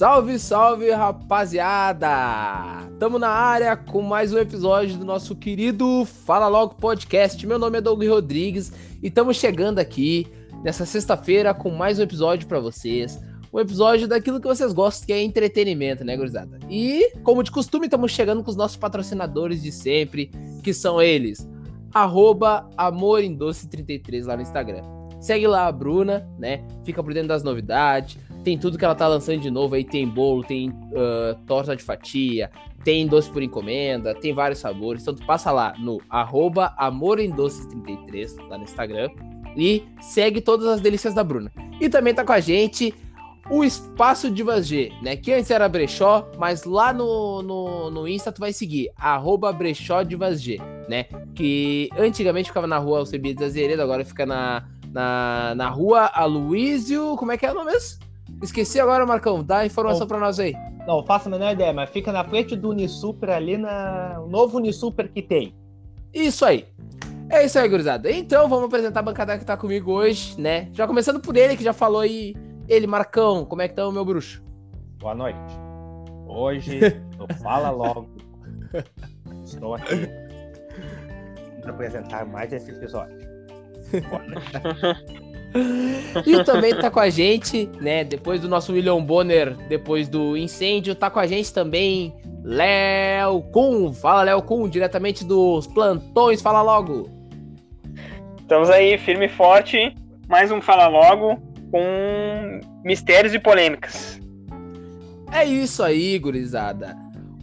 Salve, salve, rapaziada! Tamo na área com mais um episódio do nosso querido Fala Logo Podcast. Meu nome é Doug Rodrigues e estamos chegando aqui nessa sexta-feira com mais um episódio para vocês. Um episódio daquilo que vocês gostam, que é entretenimento, né, gurizada? E, como de costume, estamos chegando com os nossos patrocinadores de sempre, que são eles, arroba amorindoce33 lá no Instagram. Segue lá a Bruna, né? Fica por dentro das novidades tem tudo que ela tá lançando de novo aí. Tem bolo, tem uh, torta de fatia, tem doce por encomenda, tem vários sabores. Então tu passa lá no arroba 33 lá no Instagram, e segue todas as delícias da Bruna. E também tá com a gente o Espaço Divas G, né? Que antes era Brechó, mas lá no, no, no Insta tu vai seguir, arroba Brechó Divas G, né? Que antigamente ficava na rua Alcebiades Azeredo, agora fica na, na, na rua Aloísio... Como é que é o nome mesmo? Esqueci agora, Marcão. Dá a informação para nós aí. Não, faço a menor ideia, mas fica na frente do Unisuper ali na. O novo Unisuper que tem. Isso aí. É isso aí, gurizada. Então, vamos apresentar a bancada que tá comigo hoje, né? Já começando por ele, que já falou aí. Ele, Marcão, como é que tá o meu bruxo? Boa noite. Hoje, eu Fala Logo. Estou aqui para apresentar mais esse episódio. Boa noite. e também tá com a gente, né? Depois do nosso William Bonner, depois do incêndio, tá com a gente também Léo Kun. Fala, Léo Kun, diretamente dos plantões. Fala logo. Estamos aí, firme e forte. Mais um Fala Logo com mistérios e polêmicas. É isso aí, gurizada.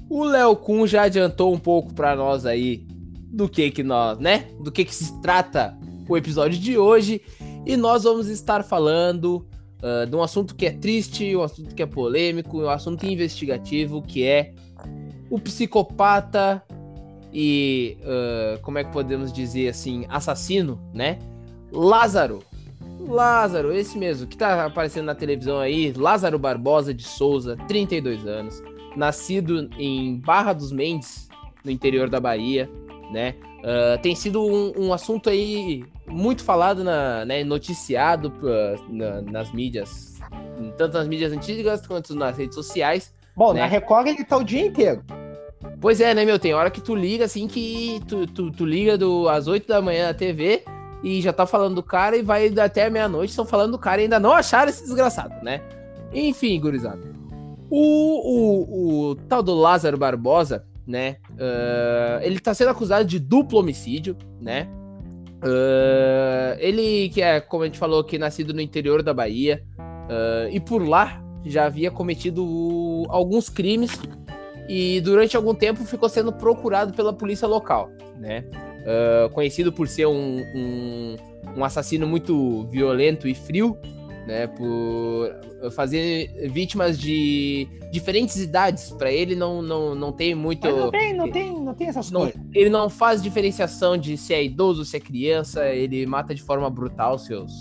O Léo Kun já adiantou um pouco para nós aí do que que nós, né? Do que que se trata o episódio de hoje. E nós vamos estar falando uh, de um assunto que é triste, um assunto que é polêmico, um assunto investigativo, que é o psicopata e, uh, como é que podemos dizer assim, assassino, né? Lázaro. Lázaro, esse mesmo, que tá aparecendo na televisão aí, Lázaro Barbosa de Souza, 32 anos, nascido em Barra dos Mendes, no interior da Bahia, né? Uh, tem sido um, um, assunto aí muito falado, na, né, noticiado uh, na, nas mídias, tanto nas mídias antigas quanto nas redes sociais. Bom, né? na Record ele tá o dia inteiro. Pois é, né, meu? Tem hora que tu liga assim que tu, tu, tu liga do, às 8 da manhã na TV e já tá falando do cara e vai até meia-noite, estão falando do cara e ainda não acharam esse desgraçado, né? Enfim, gurizada. O, o, o tal do Lázaro Barbosa, né? Uh, ele tá sendo acusado de duplo homicídio, né? Uh, ele, que é, como a gente falou, que nascido no interior da Bahia, uh, e por lá já havia cometido alguns crimes e durante algum tempo ficou sendo procurado pela polícia local, né? conhecido por ser um, um, um assassino muito violento e frio, né, por fazer vítimas de diferentes idades. Para ele não, não, não tem muito. Mas não tem, não tem, não tem essas não, coisas. Ele não faz diferenciação de se é idoso, se é criança. Ele mata de forma brutal seus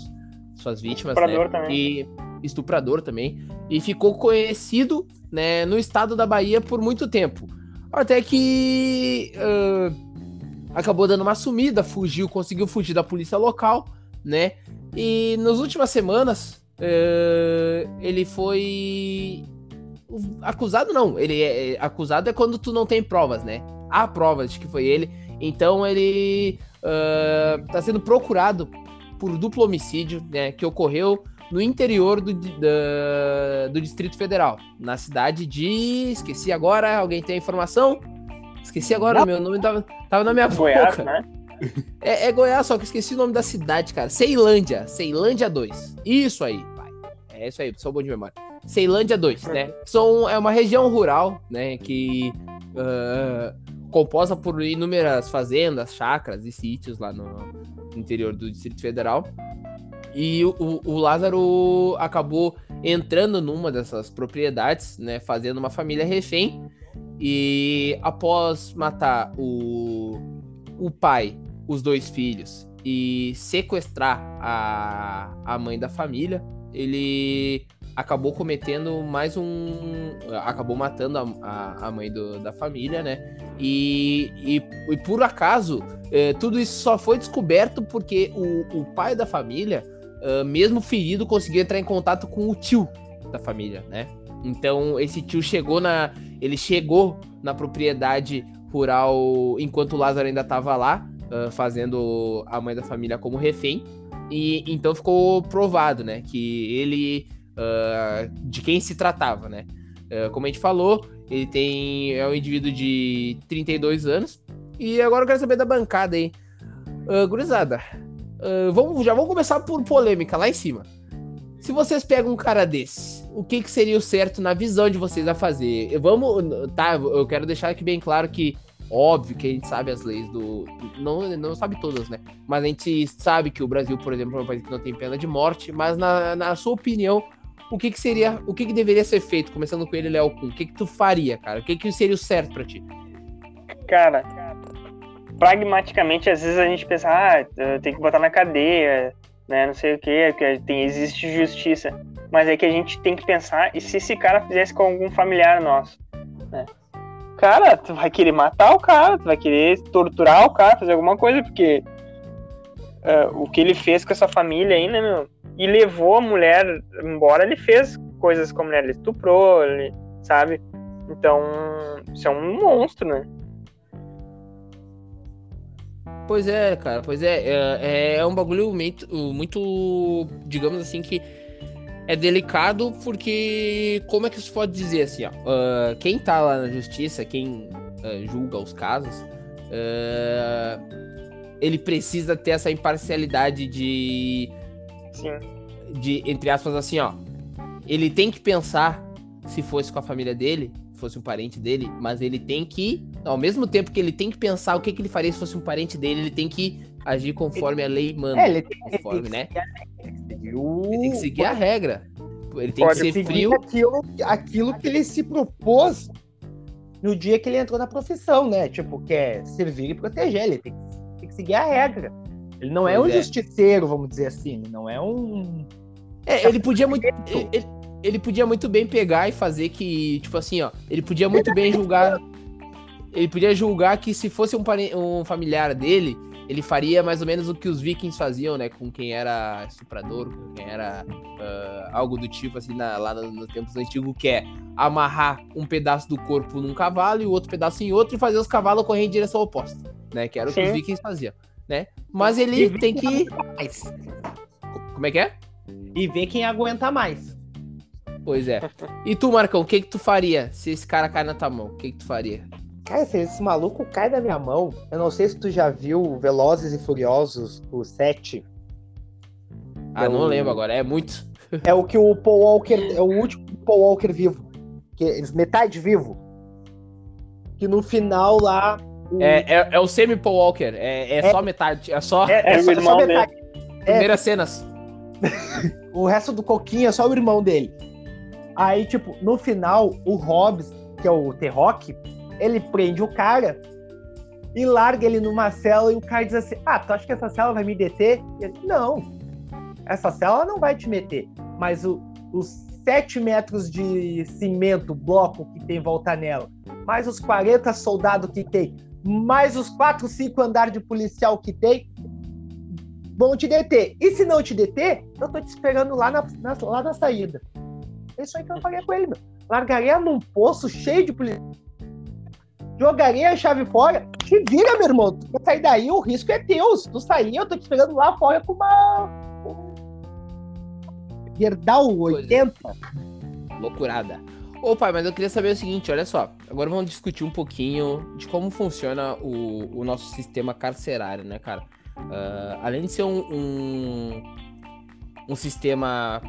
suas vítimas. Estuprador né? também. E estuprador também. E ficou conhecido, né, no estado da Bahia por muito tempo. Até que uh, acabou dando uma sumida, fugiu, conseguiu fugir da polícia local, né? E nas últimas semanas, uh, ele foi acusado não, ele é, é acusado é quando tu não tem provas, né? Há provas de que foi ele, então ele uh, tá sendo procurado por duplo homicídio, né? Que ocorreu no interior do, do, do Distrito Federal, na cidade de, esqueci agora, alguém tem a informação? Esqueci agora, não. meu nome tava, tava na minha Goiás, boca. Né? É, é, Goiás, só que esqueci o nome da cidade, cara. Ceilândia. Ceilândia 2. Isso aí, pai. É isso aí, sou bom de memória. Ceilândia 2, né? São, é uma região rural, né? Que. Uh, composta por inúmeras fazendas, chacras e sítios lá no, interior do Distrito Federal. E o, o, Lázaro acabou entrando numa dessas propriedades, né? Fazendo uma família refém. E após matar o, o pai os dois filhos e sequestrar a, a mãe da família, ele acabou cometendo mais um. acabou matando a, a, mãe do, da família, né? E, e, e por acaso, é, tudo isso só foi descoberto porque o, o pai da família, é, mesmo ferido, conseguiu entrar em contato com o tio da família, né? Então esse tio chegou na. Ele chegou na propriedade rural enquanto o Lázaro ainda estava lá, uh, fazendo a mãe da família como refém. E então ficou provado, né, que ele. Uh, de quem se tratava, né? Uh, como a gente falou, ele tem. É um indivíduo de 32 anos. E agora eu quero saber da bancada aí. Uh, gurizada, uh, vamos, já vamos começar por polêmica lá em cima. Se vocês pegam um cara desse, o que, que seria o certo na visão de vocês a fazer? Vamos, tá? Eu quero deixar aqui bem claro que Óbvio que a gente sabe as leis do. Não, não sabe todas, né? Mas a gente sabe que o Brasil, por exemplo, é um país que não tem pena de morte. Mas na, na sua opinião, o que, que seria. O que, que deveria ser feito? Começando com ele, Léo Kuhn. O que, que tu faria, cara? O que, que seria o certo para ti? Cara, pragmaticamente, às vezes a gente pensa, ah, tem que botar na cadeia, né? Não sei o que, que tem, existe justiça. Mas é que a gente tem que pensar, e se esse cara fizesse com algum familiar nosso, né? Cara, tu vai querer matar o cara, tu vai querer torturar o cara, fazer alguma coisa, porque uh, o que ele fez com essa família aí, né, meu? E levou a mulher embora, ele fez coisas com a mulher, ele estuprou, ele, sabe? Então, isso é um monstro, né? Pois é, cara, pois é, é, é um bagulho muito, muito, digamos assim, que é delicado porque, como é que se pode dizer assim, ó, uh, quem tá lá na justiça, quem uh, julga os casos, uh, ele precisa ter essa imparcialidade de, Sim. de, entre aspas, assim, ó, ele tem que pensar se fosse com a família dele, fosse um parente dele, mas ele tem que, ao mesmo tempo que ele tem que pensar o que, que ele faria se fosse um parente dele, ele tem que agir conforme a lei manda. É, ele tem, conforme, ele né? Ele tem que seguir a regra. Ele tem Pode que ser frio. Aquilo, aquilo que ele se propôs no dia que ele entrou na profissão, né? Tipo, que é servir e proteger. Ele tem, tem que seguir a regra. Ele não é pois é um é. justiceiro, vamos dizer assim. Ele não é um. É, ele podia muito. Ele, ele, podia muito bem pegar e fazer que, tipo assim, ó. Ele podia muito bem julgar. Ele podia julgar que se fosse um, um familiar dele, ele faria mais ou menos o que os vikings faziam, né? Com quem era estuprador, com quem era uh, algo do tipo, assim, na, lá nos no tempos antigos, que é amarrar um pedaço do corpo num cavalo e o outro pedaço em outro e fazer os cavalos correr em direção oposta, né? Que era o que Sim. os vikings faziam, né? Mas ele tem que... Como é que é? E ver quem aguenta mais. Pois é. E tu, Marcão, o que que tu faria se esse cara cai na tua mão? O que que tu faria? Cara, se esse maluco cai da minha mão, eu não sei se tu já viu Velozes e Furiosos, o 7. Ah, é não o... lembro agora, é muito. é o que o Paul Walker, é o último Paul Walker vivo. Que é metade vivo. Que no final lá. O... É, é, é, o semi-Paul Walker, é, é, é, só metade, é só. É, é, só, só metade. Primeiras cenas. o resto do Coquinho é só o irmão dele. Aí, tipo, no final, o Hobbs, que é o T-Rock, ele prende o cara e larga ele numa cela e o cara diz assim: Ah, tu acha que essa cela vai me deter? Ele, não, essa cela não vai te meter, mas o, os 7 metros de cimento, bloco que tem volta nela, mais os 40 soldados que tem, mais os 4, 5 andares de policial que tem, vão te deter. E se não te deter, eu tô te esperando lá na, na lá na saída. É isso aí que eu faria com ele, meu. Largaria num poço cheio de policial jogaria a chave fora. Te vira, meu irmão. Tu sair daí, o risco é teu. Se tu sair, eu tô te esperando lá fora com uma. Gerdau 80. Loucurada. Ô pai, mas eu queria saber o seguinte, olha só. Agora vamos discutir um pouquinho de como funciona o, o nosso sistema carcerário, né, cara? Uh, além de ser um, um, um sistema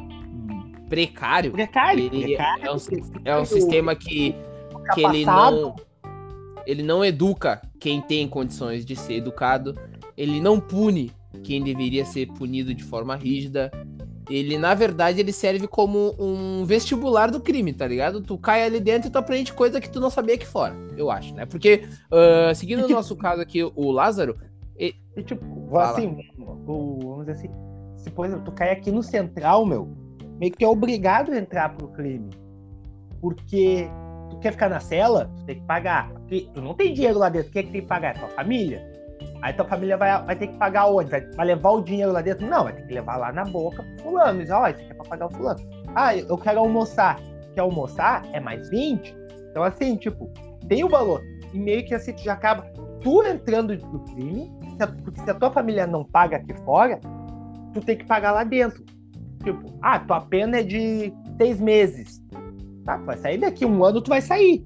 precário, precário, precário é, um, é um sistema que, que ele não ele não educa quem tem condições de ser educado, ele não pune quem deveria ser punido de forma rígida. Ele, na verdade, ele serve como um vestibular do crime, tá ligado? Tu cai ali dentro e tu aprende coisa que tu não sabia aqui fora, eu acho, né? Porque, uh, seguindo o nosso caso aqui, o Lázaro. E, e tipo, Fala. assim, o, vamos dizer assim, se por exemplo, tu cai aqui no central, meu, meio que é obrigado a entrar pro crime. Porque tu quer ficar na cela, tu tem que pagar. Tu não tem dinheiro lá dentro, quem é que tem que pagar? É tua família. Aí tua família vai, vai ter que pagar onde? Vai, vai levar o dinheiro lá dentro? Não, vai ter que levar lá na boca pro fulano. Diz, ó, isso aqui é pra pagar o fulano. Ah, eu quero almoçar. quer almoçar, é mais 20. Então, assim, tipo, tem o valor. E meio que assim, tu já acaba tu entrando no crime, porque se a tua família não paga aqui fora, tu tem que pagar lá dentro. Tipo, ah, tua pena é de seis meses. Tá, tu vai sair daqui um ano, tu vai sair.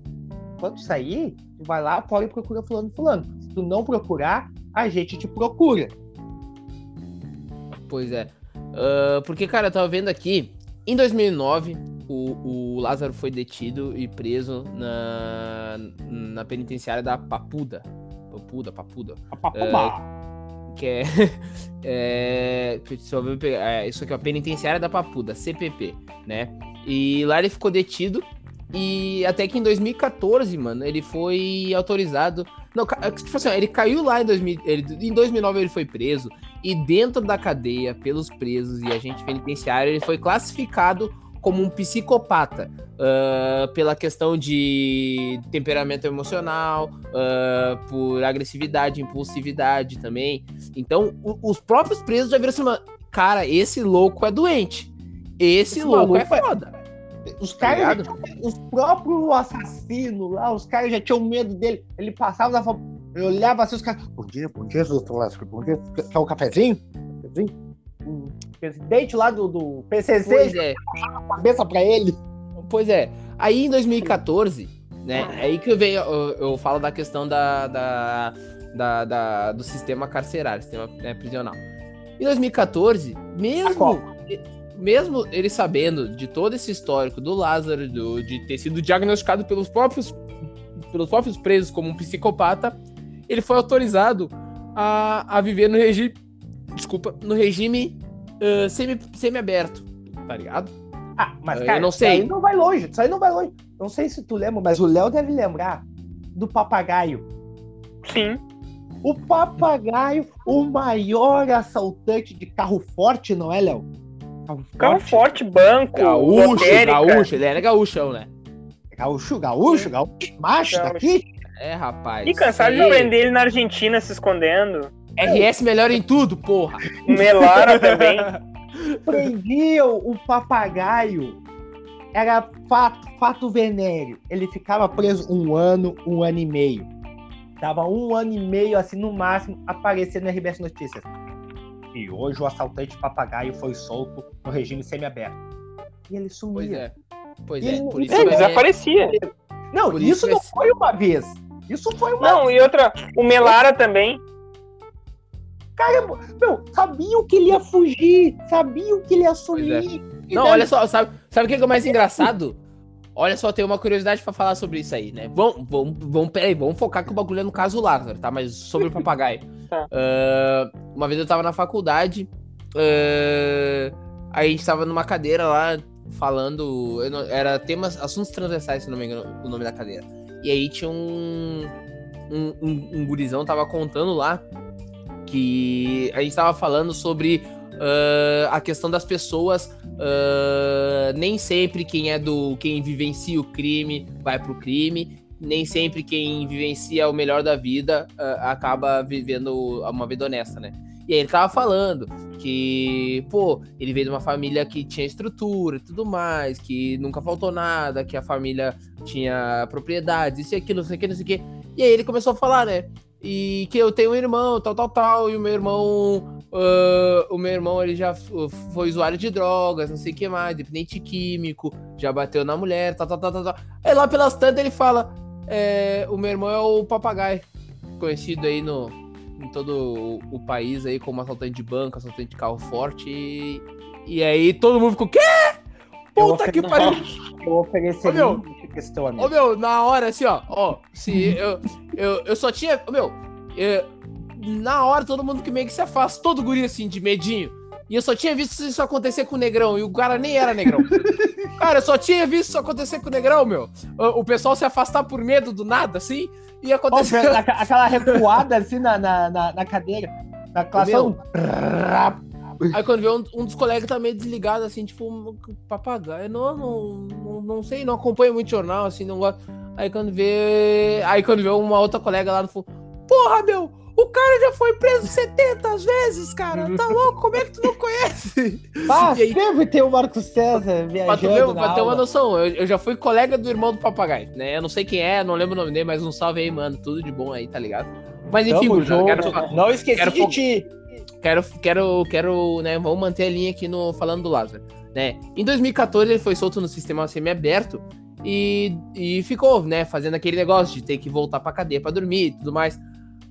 Quando sair, tu vai lá fora e procura fulano fulano. Se tu não procurar, a gente te procura. Pois é. Uh, porque, cara, eu tava vendo aqui, em 2009, o, o Lázaro foi detido e preso na, na penitenciária da Papuda. Papuda, Papuda. A. Uh, que é, é, é, Isso aqui é a penitenciária da Papuda, CPP, né? E lá ele ficou detido e até que em 2014, mano, ele foi autorizado. Não, tipo assim, ele caiu lá em 2000, ele, em 2009 ele foi preso e dentro da cadeia pelos presos e agente penitenciário ele foi classificado como um psicopata uh, pela questão de temperamento emocional, uh, por agressividade, impulsividade também. Então, o, os próprios presos já viram assim, cara, esse louco é doente. Esse, esse louco é foda. Os tá caras, os próprios assassinos lá, os caras já tinham medo dele. Ele passava da eu olhava assim, os caras. Bom dia, bom dia, doutor Lázaro. Bom dia. Quer um cafezinho? cafezinho? Presidente lá do, do PCC. Pois é. cabeça pra ele. Pois é. Aí em 2014, né? É aí que eu venho, eu, eu falo da questão da, da, da, da, do sistema carcerário, sistema né, prisional. Em 2014, mesmo mesmo ele sabendo de todo esse histórico do Lázaro, do, de ter sido diagnosticado pelos próprios, pelos próprios presos como um psicopata, ele foi autorizado a, a viver no regime. Desculpa, no regime uh, semi, semi-aberto, tá ligado? Ah, mas cara, eu não sei. Isso aí não vai longe, isso aí não vai longe. Não sei se tu lembra, mas o Léo deve lembrar do papagaio. Sim. O papagaio, o maior assaltante de carro forte, não é, Léo? Carro forte, banco. Gaúcho, gaúcho, ele era gaúchão, né? Gaúcho, gaúcho, gaúcho, macho gaúcho. daqui. É, rapaz. E cansado de prender ele na Argentina se escondendo. RS melhor em tudo, porra. Melara também. Prendiam o papagaio. Era fato, fato venéreo. Ele ficava preso um ano, um ano e meio. Tava um ano e meio, assim, no máximo, aparecendo na RBS Notícias. E hoje o assaltante papagaio foi solto no regime semiaberto. E ele sumia. Pois é. Pois é, por isso ele desaparecia. Não, por isso, isso não foi uma vez. Isso foi uma Não, vez. e outra, o Melara também. Cara, meu, sabiam que ele ia fugir, sabiam que ele ia sumir. É. Não, daí... olha só, sabe, sabe o que é, o mais engraçado? Olha só, tem uma curiosidade para falar sobre isso aí, né? Vamos, vamos, vamos, peraí, vamos focar que o bagulho é no caso Lázaro, tá? Mas sobre o papagaio. tá. uh, uma vez eu tava na faculdade, uh, aí a gente tava numa cadeira lá, falando. Era temas, assuntos transversais, se não me engano, o nome da cadeira. E aí tinha um. Um, um, um gurizão tava contando lá que a gente tava falando sobre uh, a questão das pessoas. Uh, nem sempre quem é do. quem vivencia o crime vai pro crime. Nem sempre quem vivencia o melhor da vida uh, acaba vivendo uma vida honesta, né? E aí ele tava falando que, pô, ele veio de uma família que tinha estrutura e tudo mais, que nunca faltou nada, que a família tinha propriedades, isso e aquilo, não sei o que, não sei o que. E aí ele começou a falar, né? E que eu tenho um irmão, tal, tal, tal, e o meu irmão Uh, o meu irmão ele já foi usuário de drogas, não sei o que mais, dependente químico, já bateu na mulher, tal, tal, tal, tal. Aí lá pelas tantas ele fala: é, o meu irmão é o papagaio, conhecido aí no, em todo o, o país aí como assaltante de banco, assaltante de carro forte. E, e aí todo mundo ficou: Quê? Puta que pariu! Eu ofereceria ô, meu, questão, amigo. Ô meu, na hora assim, ó, ó, se eu, eu, eu só tinha. Ô, meu, eu, na hora todo mundo que meio que se afasta, todo guri assim, de medinho. E eu só tinha visto isso acontecer com o Negrão, e o cara nem era Negrão. cara, eu só tinha visto isso acontecer com o Negrão, meu. O, o pessoal se afastar por medo do nada, assim, e acontecer... Oh, aquela recuada, assim, na, na, na, cadeira. Na classe... Aí quando vê um, um, dos colegas tá meio desligado, assim, tipo, papagaio. Não, não, não, não sei, não acompanho muito jornal, assim, não gosto. Aí quando vê. Aí quando vê uma outra colega lá no fundo, porra, meu! O cara já foi preso 70 vezes, cara. Tá louco? Como é que tu não conhece? Ah, aí, sempre tem o Marco César viajando. Pra, tu, pra ter uma noção, eu, eu, já fui colega do irmão do papagaio, né? Eu não sei quem é, não lembro o nome dele, mas um salve aí, mano. Tudo de bom aí, tá ligado? Mas enfim, Tamo. Quero, não esqueci quero, de ti. Quero, quero, quero, né? Vamos manter a linha aqui no falando do Lázaro, né? Em 2014 ele foi solto no sistema semi-aberto e, e ficou, né? Fazendo aquele negócio de ter que voltar pra cadeia pra dormir e tudo mais.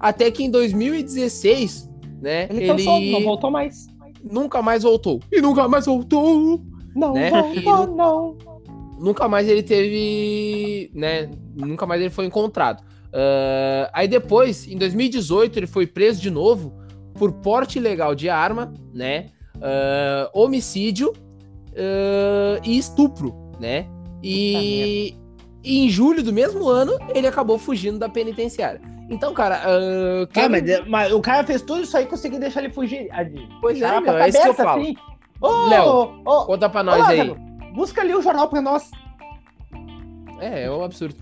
Até que em 2016, né? Ele, ele... Solto, não voltou mais. Nunca mais voltou. E nunca mais voltou. Não né? voltou, e, não. Nunca mais ele teve, né? Nunca mais ele foi encontrado. Uh, aí depois, em 2018, ele foi preso de novo por porte ilegal de arma, né? Uh, homicídio uh, e estupro, né? E, e, em julho do mesmo ano, ele acabou fugindo da penitenciária. Então, cara. Uh, ah, mas, mas, o cara fez tudo isso aí e conseguiu deixar ele fugir. Pois é, meu, é isso que eu falo. Assim. Oh, Léo, oh, conta pra nós oh, aí. Busca ali o jornal pra nós. É, é um absurdo.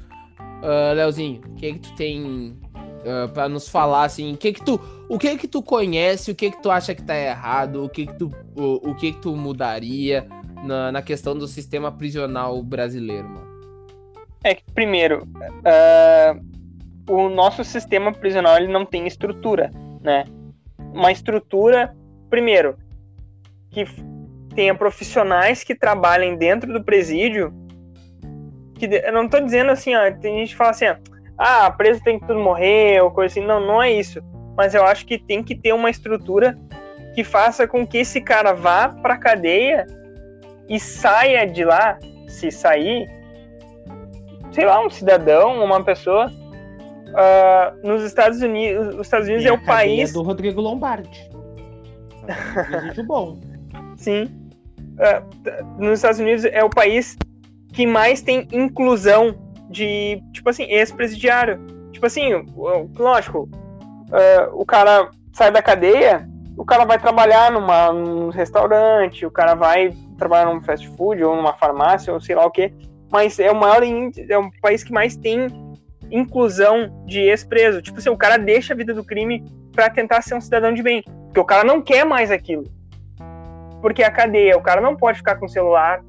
Uh, Leozinho, o que que tu tem uh, pra nos falar, assim, o que que tu, o que que tu conhece, o que que tu acha que tá errado, o que que tu, o, o que que tu mudaria na, na questão do sistema prisional brasileiro, mano? É que, primeiro, uh, o nosso sistema prisional ele não tem estrutura, né? Uma estrutura, primeiro, que tenha profissionais que trabalhem dentro do presídio. Que eu não estou dizendo assim, ó, tem gente que fala assim, ó, ah, preso tem que tudo morrer ou coisa assim. Não, não é isso. Mas eu acho que tem que ter uma estrutura que faça com que esse cara vá para cadeia e saia de lá, se sair, sei lá, um cidadão, uma pessoa Uh, nos Estados Unidos, os Estados Unidos é o país do Rodrigo Lombardi. Muito bom. Sim. Uh, nos Estados Unidos é o país que mais tem inclusão de, tipo assim, ex-presidiário. Tipo assim, lógico, uh, o cara sai da cadeia, o cara vai trabalhar numa, num restaurante, o cara vai trabalhar num fast food ou numa farmácia ou sei lá o que, mas é o maior é o país que mais tem inclusão de ex-preso. Tipo assim, o cara deixa a vida do crime para tentar ser um cidadão de bem. Porque o cara não quer mais aquilo. Porque a cadeia, o cara não pode ficar com celular,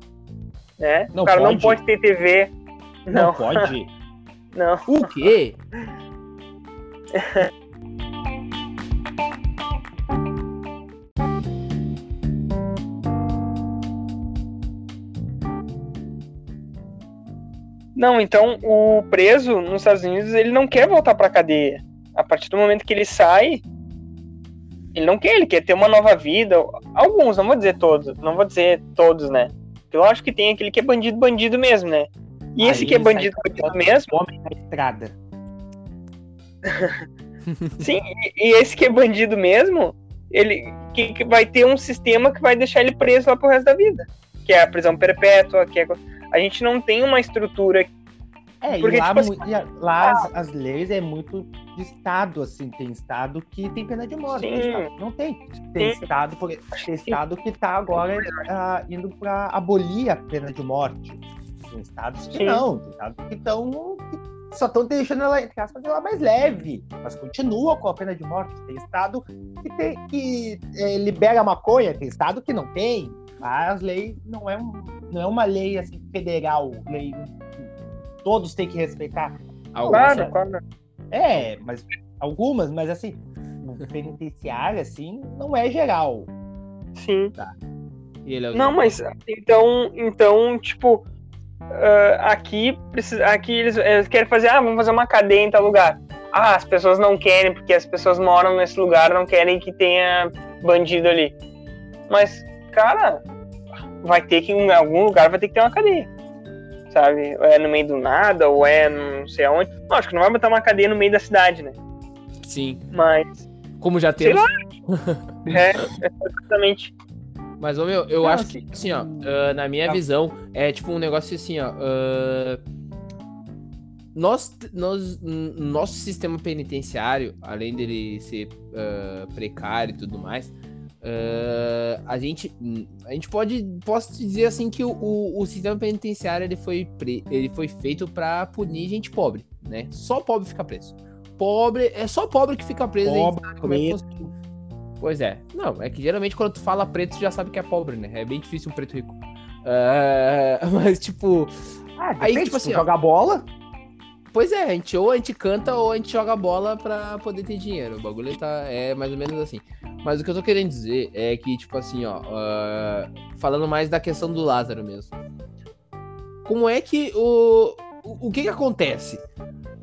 né? Não o cara pode. não pode ter TV. Não, não pode. não. O quê? Não, então o preso nos Estados Unidos ele não quer voltar para cadeia. A partir do momento que ele sai, ele não quer, ele quer ter uma nova vida. Alguns, não vou dizer todos, não vou dizer todos, né? Eu acho que tem aquele que é bandido, bandido mesmo, né? E Aí esse que é bandido, bandido mesmo. Homem na estrada. Sim, e, e, esse que é bandido mesmo, ele que, que, vai ter um sistema que vai deixar ele preso lá pro resto da vida. Que é a prisão perpétua, que é a gente não tem uma estrutura. É, porque, e lá, tipo, assim, lá as, as, leis é muito de estado, assim, tem estado que tem pena de morte. Tem não tem. Tem Sim. estado, tem estado que está agora uh, indo para abolir a pena de morte. Tem estados que Sim. não, tem estados que estão só estão deixando ela, entre aspas, ela mais leve, mas continua com a pena de morte. Tem estado que, tem, que é, libera maconha, tem estado que não tem. As leis não é, um, não é uma lei assim, federal, lei todos têm que respeitar. Algumas, claro, claro. É, mas algumas, mas assim, no penitenciário, assim, não é geral. Sim. Tá. É não, mas então, então, tipo, uh, aqui precisa, aqui eles, eles, querem fazer, ah, vamos fazer uma cadeia em tal lugar. Ah, as pessoas não querem porque as pessoas moram nesse lugar, não querem que tenha bandido ali. Mas, cara, vai ter que, em algum lugar, vai ter que ter uma cadeia. Sabe? Ou é no meio do nada, ou é não sei aonde. Não, acho que não vai botar uma cadeia no meio da cidade, né? Sim. Mas. Como já temos. é, exatamente. Mas, ô, meu, eu acho que, assim, ó, uh, na minha visão, é tipo um negócio assim, ó. Uh, nós, nós, nosso sistema penitenciário, além dele ser uh, precário e tudo mais, Uh, a gente a gente pode posso dizer assim que o, o, o sistema penitenciário ele foi pre, ele foi feito para punir gente pobre né só pobre fica preso pobre, é só pobre que fica preso. Pobre, como é que Pois é. Não, é que geralmente quando tu fala preto, tu já sabe que é pobre, né? É bem difícil um preto rico. Uh, mas, tipo. Ah, aí, tipo assim. Jogar bola? Pois é, a gente ou a gente canta ou a gente joga bola pra poder ter dinheiro. O bagulho tá, é mais ou menos assim. Mas o que eu tô querendo dizer é que, tipo assim, ó. Uh, falando mais da questão do Lázaro mesmo. Como é que o. O, o que que acontece?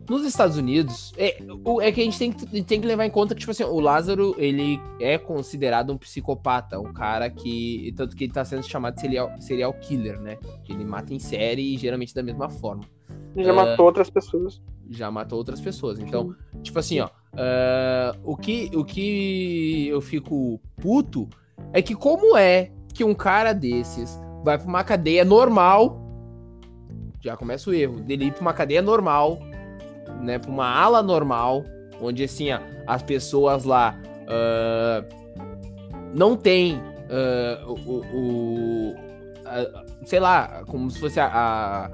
Nos Estados Unidos, é, é que a gente tem que, tem que levar em conta que, tipo assim, o Lázaro, ele é considerado um psicopata, um cara que. Tanto que ele tá sendo chamado de serial, serial killer, né? Que ele mata em série e geralmente da mesma forma. Já uh, matou outras pessoas. Já matou outras pessoas. Então, Sim. tipo assim, ó. Uh, o, que, o que eu fico puto é que como é que um cara desses vai pra uma cadeia normal. Já começa o erro. Dele ir pra uma cadeia normal né, para uma ala normal, onde assim as pessoas lá uh, não tem uh, o, o a, sei lá, como se fosse a, a,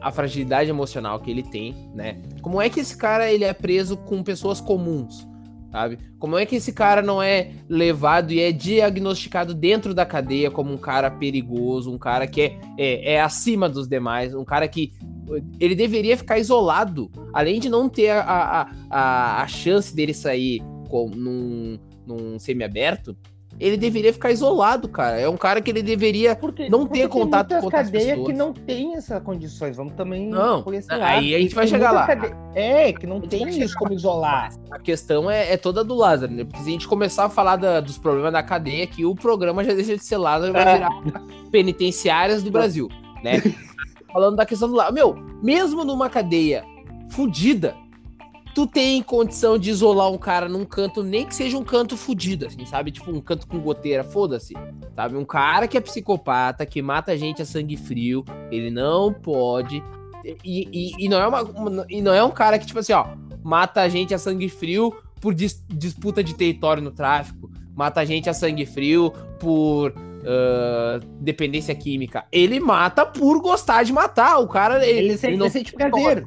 a, fragilidade emocional que ele tem, né? Como é que esse cara ele é preso com pessoas comuns? Sabe? Como é que esse cara não é levado e é diagnosticado dentro da cadeia como um cara perigoso, um cara que é, é, é acima dos demais, um cara que ele deveria ficar isolado. Além de não ter a, a, a, a chance dele sair com, num, num semi-aberto, ele deveria ficar isolado, cara. É um cara que ele deveria porque, não ter contato com outras cadeia que não tem essas condições. Vamos também não, Aí a gente vai chegar lá. É, que não tem isso como isolar. A questão é, é, toda do Lázaro, né? Porque se a gente começar a falar da, dos problemas da cadeia, que o programa já deixa de ser Lázaro e vai é. virar penitenciárias do Brasil, né? falando da questão do lado. Meu, mesmo numa cadeia fudida, tu tem condição de isolar um cara num canto, nem que seja um canto fudido, assim, sabe? Tipo, um canto com goteira, foda-se. Sabe? Um cara que é psicopata, que mata gente a sangue frio, ele não pode. E, e, e não, é uma, e não é um cara que, tipo assim, ó, mata a gente a sangue frio por dis, disputa de território no tráfico, mata a gente a sangue frio por uh, dependência química. Ele mata por gostar de matar. O cara. Ele, ele, ele não sente prazer. É,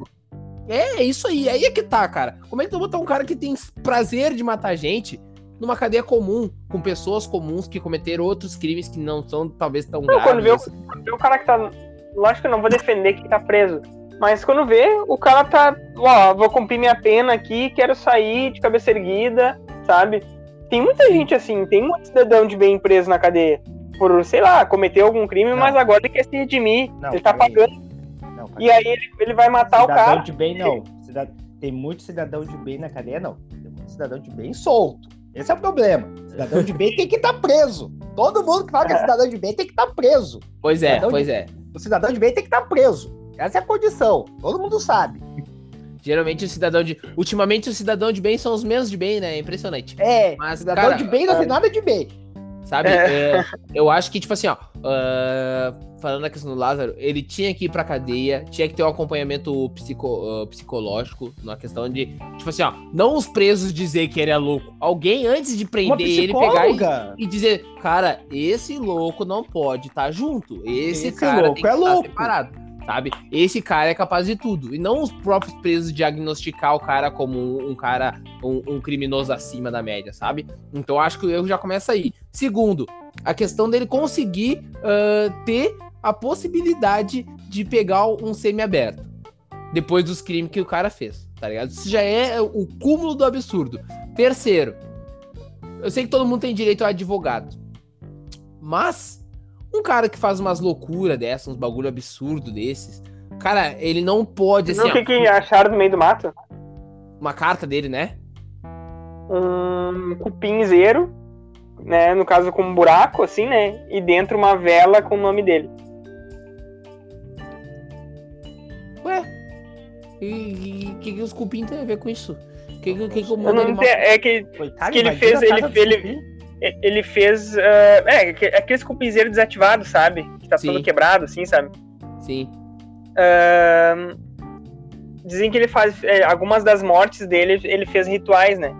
é isso aí. Aí é que tá, cara. Como é que tu botar um cara que tem prazer de matar gente numa cadeia comum, com pessoas comuns que cometeram outros crimes que não são talvez tão não, graves? Quando vê, o, quando vê o cara que tá. Lógico que eu não vou defender que tá preso. Mas quando vê, o cara tá. Ó, vou cumprir minha pena aqui, quero sair de cabeça erguida, sabe? Tem muita gente assim, tem muito cidadão de bem preso na cadeia por, sei lá, cometer algum crime, não. mas agora ele quer se redimir. Não, ele tá pagando. E aí ele, ele vai matar cidadão o cara. de bem, não. Tem muito cidadão de bem na cadeia, não. Tem muito cidadão de bem solto. Esse é o problema. Cidadão de bem tem que estar tá preso. Todo mundo que fala que é cidadão de bem tem que estar tá preso. Pois é, pois de... é. O cidadão de bem tem que estar tá preso. Essa é a condição. Todo mundo sabe. Geralmente o cidadão de. Ultimamente o cidadão de bem são os menos de bem, né? É impressionante. É, mas cidadão cara, de bem não tem nada de bem. Sabe? É. É, eu acho que, tipo assim, ó. Uh, falando da questão do Lázaro, ele tinha que ir pra cadeia, tinha que ter um acompanhamento psico, uh, psicológico, na questão de, tipo assim, ó, não os presos dizer que ele é louco. Alguém, antes de prender ele, pegar e, e, dizer, cara, esse louco não pode estar tá junto. Esse, esse cara louco é louco. separado sabe? Esse cara é capaz de tudo. E não os próprios presos diagnosticar o cara como um, um cara, um, um, criminoso acima da média, sabe? Então acho que o erro já começa aí. Segundo, a questão dele conseguir uh, ter a possibilidade de pegar um semi-aberto. Depois dos crimes que o cara fez, tá ligado? Isso já é o cúmulo do absurdo. Terceiro, eu sei que todo mundo tem direito a advogado. Mas um cara que faz umas loucuras dessas, uns bagulho absurdo desses, cara, ele não pode. Assim, o que, que acharam no meio do mato? Uma carta dele, né? Um cupinzeiro, né? No caso com um buraco, assim, né? E dentro uma vela com o nome dele. Ué? E o que, que os cupins têm a ver com isso? Que, que, que, que o mundo animal... É que, Coitado, que ele fez. Ele, ele, ele fez. Uh, é, aqueles cupinzeiros desativados, sabe? Que tá Sim. todo quebrado, assim, sabe? Sim. Uh, dizem que ele faz. É, algumas das mortes dele, ele fez rituais, né?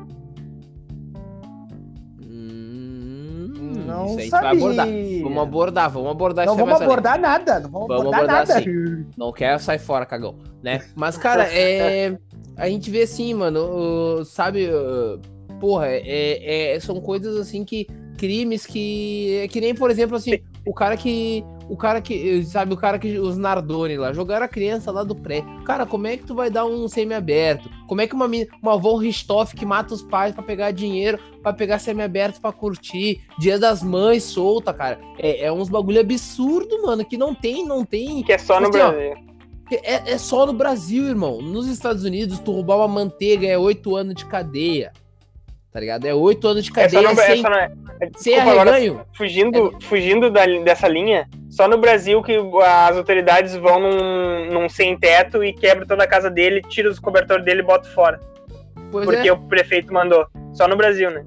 Hum, não sei, sabia. Vai abordar. Vamos abordar, vamos abordar Não vamos abordar nada, não vamos, vamos abordar, abordar nada. Sim. Não quer sair fora, cagão, né? Mas, cara, é. a gente vê assim, mano, sabe, porra, é, é, são coisas assim que crimes que é que nem, por exemplo, assim, o cara que o cara que, sabe, o cara que os Nardoni lá jogaram a criança lá do pré. Cara, como é que tu vai dar um semi-aberto? Como é que uma uma Von Ristoff que mata os pais para pegar dinheiro, para pegar semi-aberto para curtir, Dia das Mães solta, cara. É, é uns bagulho absurdo, mano, que não tem, não tem. Que é só no assim, Brasil. Ó, é, é só no Brasil, irmão. Nos Estados Unidos, tu roubar uma manteiga é oito anos de cadeia. Tá ligado? É oito anos de cadeia não, sem, é, sem arreganho. Fugindo, é. fugindo da, dessa linha, só no Brasil que as autoridades vão num, num sem-teto e quebram toda a casa dele, tira os cobertores dele e bota fora. Pois porque é. o prefeito mandou. Só no Brasil, né?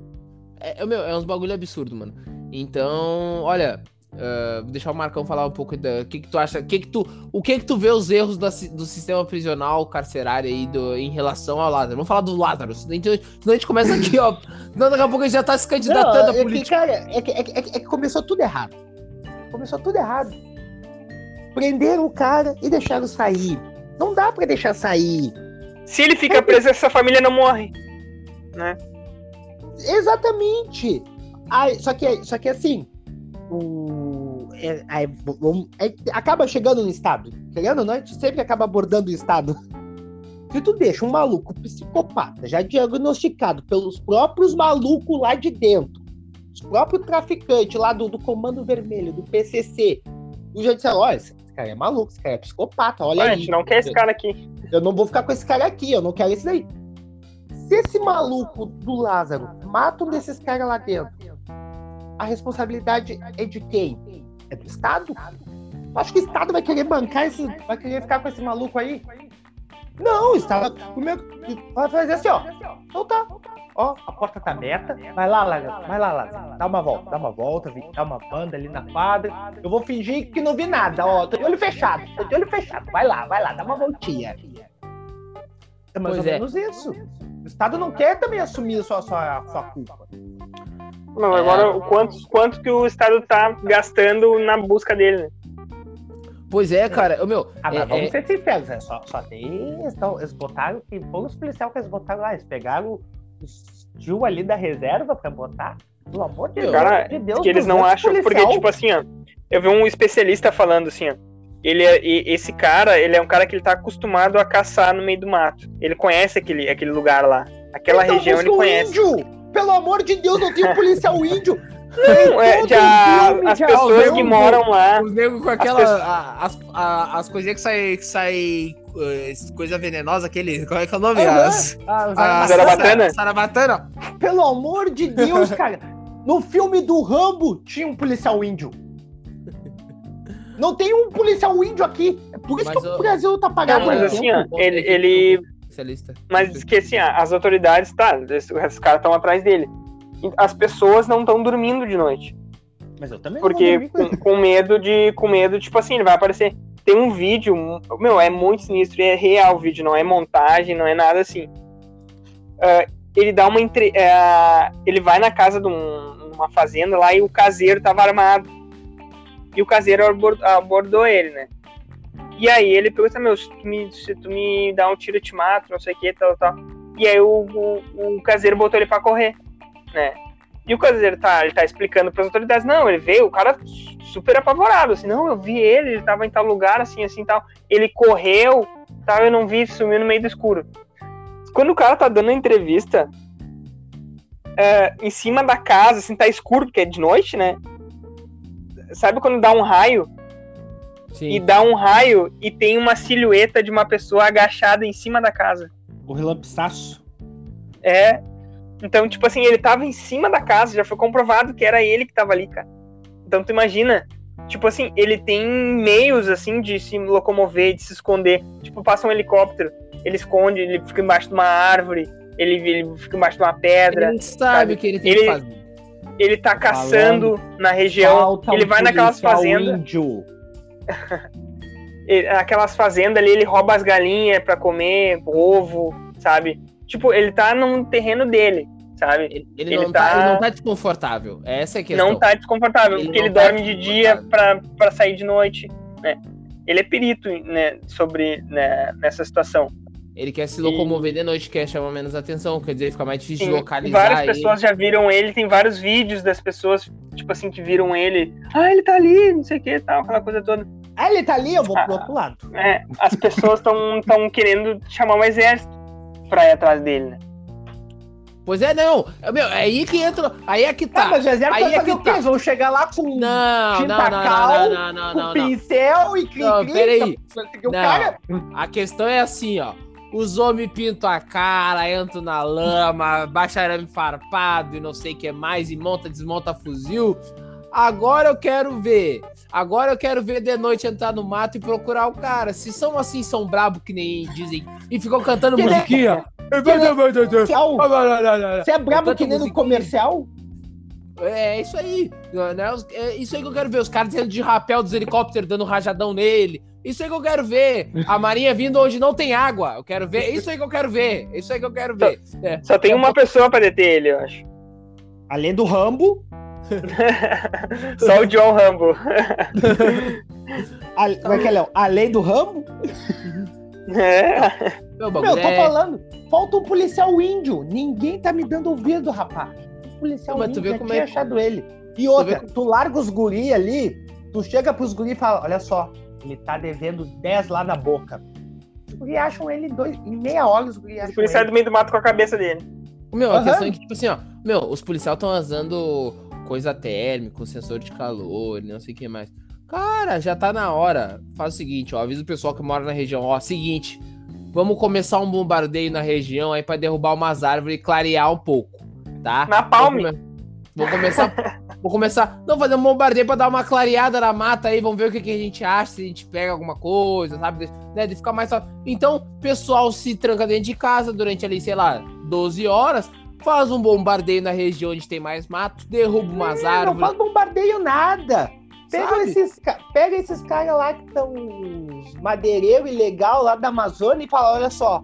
É, é meu, é uns bagulho absurdo, mano. Então, olha, Uh, deixar o Marcão falar um pouco da que, que tu acha, que que tu, o que que tu vê os erros do, do sistema prisional carcerário aí do, em relação ao Lázaro. Vamos falar do Lázaro, senão, senão a gente começa aqui, ó. Não, daqui a pouco a gente já tá se candidatando Não, a política. É que, cara, é que, é, que, é que começou tudo errado. Começou tudo errado. Prenderam o cara e deixaram sair. Não dá para deixar sair. Se ele fica é preso, essa família não morre, né? Exatamente. Ai, só que, só que assim, o, é, é, é, acaba chegando no Estado. Querendo ou não, a gente sempre acaba abordando o Estado. Se tu deixa um maluco psicopata, já diagnosticado pelos próprios malucos lá de dentro, os próprios traficantes lá do, do Comando Vermelho, do PCC, e já disseram: olha, esse cara é maluco, esse cara é psicopata, olha aí. A gente não quer esse cara aqui. Eu não vou ficar com esse cara aqui, eu não quero esse daí. Se esse maluco do Lázaro mata um desses caras lá dentro, a responsabilidade é de quem? É do Estado? Acho que o Estado vai querer bancar esse. Vai querer ficar com esse maluco aí? Não, o Estado vai fazer assim, ó. Então tá. Ó, a porta tá aberta. Vai lá, Laga. Vai lá, Laga. Dá uma volta, dá uma volta, dá uma banda ali na quadra. Eu vou fingir que não vi nada, ó. Tô de olho fechado, tô de olho fechado. Vai lá, vai lá, dá uma voltinha. É mais pois ou é. menos isso. O Estado não quer também assumir a sua, sua, sua culpa. Não, agora é... o quanto, quanto que o Estado tá gastando na busca dele, né? Pois é, cara. O meu. Ah, mas é, vamos é... ser sinceros, né? Só, só tem. Então, eles botaram. Que foram os policiais que eles botaram lá. Eles pegaram os tio ali da reserva pra botar. Pelo amor de, cara, de Deus. Que eles não acham. Policial. Porque, tipo assim, ó. Eu vi um especialista falando assim, ó. Ele é, esse cara, ele é um cara que ele tá acostumado a caçar no meio do mato. Ele conhece aquele, aquele lugar lá. Aquela então, região ele conhece. Índio! Pelo amor de Deus, não tem um policial índio. Não, é, já, as já, pessoas que moram lá. Os negros com aquela. As, as, as, as coisinhas que saem. Que sai, uh, coisa venenosa, aquele. Qual é que é o nome? Uhum. As, ah, a, Sarabatana? Sarabatana. Pelo amor de Deus, cara. No filme do Rambo tinha um policial índio. Não tem um policial índio aqui. É por isso mas que o Brasil tá pagando. Não, mas assim, ó, ele, ele especialista. Mas diz que assim, as autoridades, tá, os caras estão atrás dele. As pessoas não estão dormindo de noite. Mas eu também Porque com, com, medo de. Com medo, tipo assim, ele vai aparecer. Tem um vídeo, meu, é muito sinistro, é real o vídeo, não é montagem, não é nada assim. Uh, ele dá uma entre, uh, ele vai na casa de um, uma fazenda lá e o caseiro tava armado. E o caseiro abordou ele, né? E aí ele pergunta, meu, se tu me, se tu me dá um tiro, eu te mato, não sei o que, tal, tal. E aí o, o, o, caseiro botou ele pra correr, né? E o caseiro tá, ele tá explicando pras autoridades, não, ele veio, o cara super apavorado, assim, não, eu vi ele, ele tava em tal lugar, assim, assim, tal. Ele correu, tal, eu não vi, sumiu no meio do escuro. Quando o cara tá dando a entrevista, é, em cima da casa, assim, tá escuro, porque é de noite, né? Sabe quando dá um raio? Sim. e dá um raio e tem uma silhueta de uma pessoa agachada em cima da casa. O relampiçaço. É. Então, tipo assim, ele tava em cima da casa, já foi comprovado que era ele que tava ali, cara. Então tu imagina, tipo assim, ele tem meios assim de se locomover, de se esconder. Tipo, passa um helicóptero, ele esconde, ele fica embaixo de uma árvore, ele, ele fica embaixo de uma pedra. Ele sabe o que ele tem ele, que fazer. Ele tá caçando Falando, na região, ele vai naquelas fazendas. Índio aquelas fazendas ali, ele rouba as galinhas para comer, ovo, sabe? Tipo, ele tá num terreno dele, sabe? Ele, ele, ele não, tá... tá... ele não tá desconfortável. Essa é a questão. Não tá desconfortável, ele porque ele tá dorme de dia para sair de noite, né? Ele é perito, né, sobre né, nessa situação. Ele quer se locomover de noite, quer chamar menos atenção, quer dizer, fica mais difícil Sim, de localizar. Várias ele. pessoas já viram ele, tem vários vídeos das pessoas, tipo assim, que viram ele. Ah, ele tá ali, não sei o que, tal, aquela coisa toda. Ah, ele tá ali, eu vou ah, pro outro lado. É, as pessoas estão querendo chamar um exército pra ir atrás dele, né? Pois é, não. Meu, é aí que entra. Aí é que tá. Ah, mas o exército aí é que tá. Eles vão chegar lá com não, não, não, não, não, não, não, com pincel e cri Não, peraí. Não. Cara... A questão é assim, ó. Os homens pintam a cara, entram na lama, baixa arame farpado e não sei o que mais, e monta, desmonta fuzil. Agora eu quero ver. Agora eu quero ver de noite entrar no mato e procurar o cara. Se são assim, são brabo que nem dizem. E ficam cantando musiquinha. Você é brabo que nem no comercial? É, é isso aí. Né? É isso aí que eu quero ver. Os caras dentro de rapel dos helicópteros dando rajadão nele. Isso aí que eu quero ver. A marinha vindo onde não tem água. Eu quero ver. Isso aí que eu quero ver. Isso aí que eu quero ver. Só, é. só tem uma pessoa pra deter ele, eu acho. Além do Rambo. só o John Rambo. Como é que é, Léo? Além do Rambo? É. Meu, Meu eu tô é... falando. Falta um policial índio. Ninguém tá me dando ouvido, rapaz. Policial Mas índio tu vê como é... achado ele. E outra, tu, tu larga os guri ali, tu chega pros guri e fala, olha só, ele tá devendo 10 lá na boca. Os guri acham ele dois, em meia hora os guri acham Os policiais do meio do mato com a cabeça dele. Meu, a uhum. questão é que, tipo assim, ó, meu, os policiais estão usando coisa térmica, sensor de calor, não sei o que mais. Cara, já tá na hora. Faz o seguinte, ó, avisa o pessoal que mora na região, ó, seguinte, vamos começar um bombardeio na região aí para derrubar umas árvores e clarear um pouco, tá? Na palme. Vou começar. vou começar. Não, fazer um bombardeio pra dar uma clareada na mata aí. Vamos ver o que, que a gente acha, se a gente pega alguma coisa, sabe? Né, de ficar mais. Então, pessoal se tranca dentro de casa durante ali, sei lá, 12 horas. Faz um bombardeio na região onde tem mais mato, derruba umas é, árvores. Não faz bombardeio nada. Pega esses, pega esses caras lá que estão madeireiro ilegal lá da Amazônia e fala: olha só,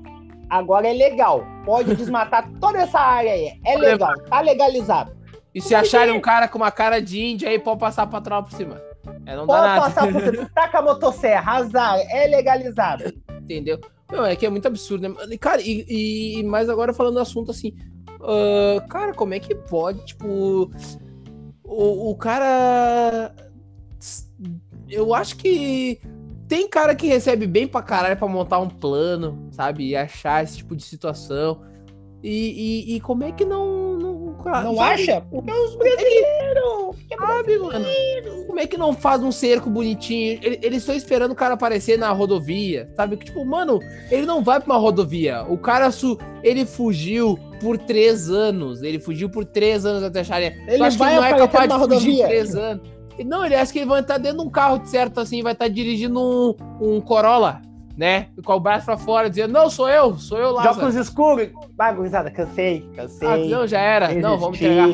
agora é legal. Pode desmatar toda essa área aí. É legal, tá legalizado. E se acharem um cara com uma cara de índia aí, pode passar pra tropa por cima. É, não pode dá nada. passar por cima. Taca a motosserra, azar, é legalizado. Entendeu? Não, é que é muito absurdo, né? Cara, e, e mais agora falando do assunto assim. Uh, cara, como é que pode, tipo. O, o cara. Eu acho que tem cara que recebe bem pra caralho pra montar um plano, sabe? E achar esse tipo de situação. E, e, e como é que não. Não, não acha? Porque é os brasileiros! É sabe, mano? Como é que não faz um cerco bonitinho? Eles estão esperando o cara aparecer na rodovia, sabe? Tipo, mano, ele não vai pra uma rodovia. O cara, su ele fugiu por três anos. Ele fugiu por três anos até acharem. Ele vai ele não é capaz de rodovia. fugir três anos. Não, ele acha que ele vai estar dentro de um carro, certo, assim, vai estar dirigindo um, um Corolla, né? Com o braço pra fora, dizendo, não, sou eu, sou eu lá. Óculos escuros. Vai, gurizada, cansei, cansei. Ah, não, já era. Não, vamos pegar.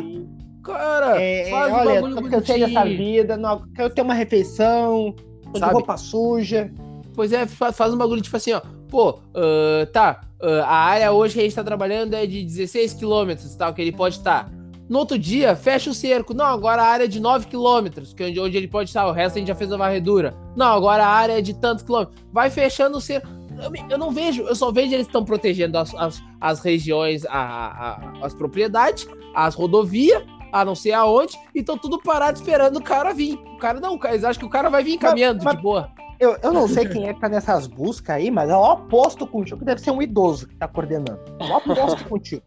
Cara, é, faz olha, um bagulho cansei dessa vida, não, quero ter uma refeição, tô de roupa suja. Pois é, faz um bagulho tipo assim, ó. Pô, uh, tá, uh, a área hoje que a gente tá trabalhando é de 16 quilômetros, tal, que ele pode estar. Tá. No outro dia, fecha o cerco. Não, agora a área é de 9 quilômetros, que é onde, ele pode estar. O resto a gente já fez a varredura. Não, agora a área é de tantos quilômetros. Vai fechando o cerco. Eu, eu não vejo, eu só vejo eles estão protegendo as, as, as regiões, a, a, as propriedades, as rodovias, a não sei aonde, e estão tudo parado esperando o cara vir. O cara não, eles acham que o cara vai vir caminhando mas, de boa. Eu, eu não sei quem é que tá nessas buscas aí, mas eu aposto contigo que deve ser um idoso que tá coordenando. Eu aposto contigo.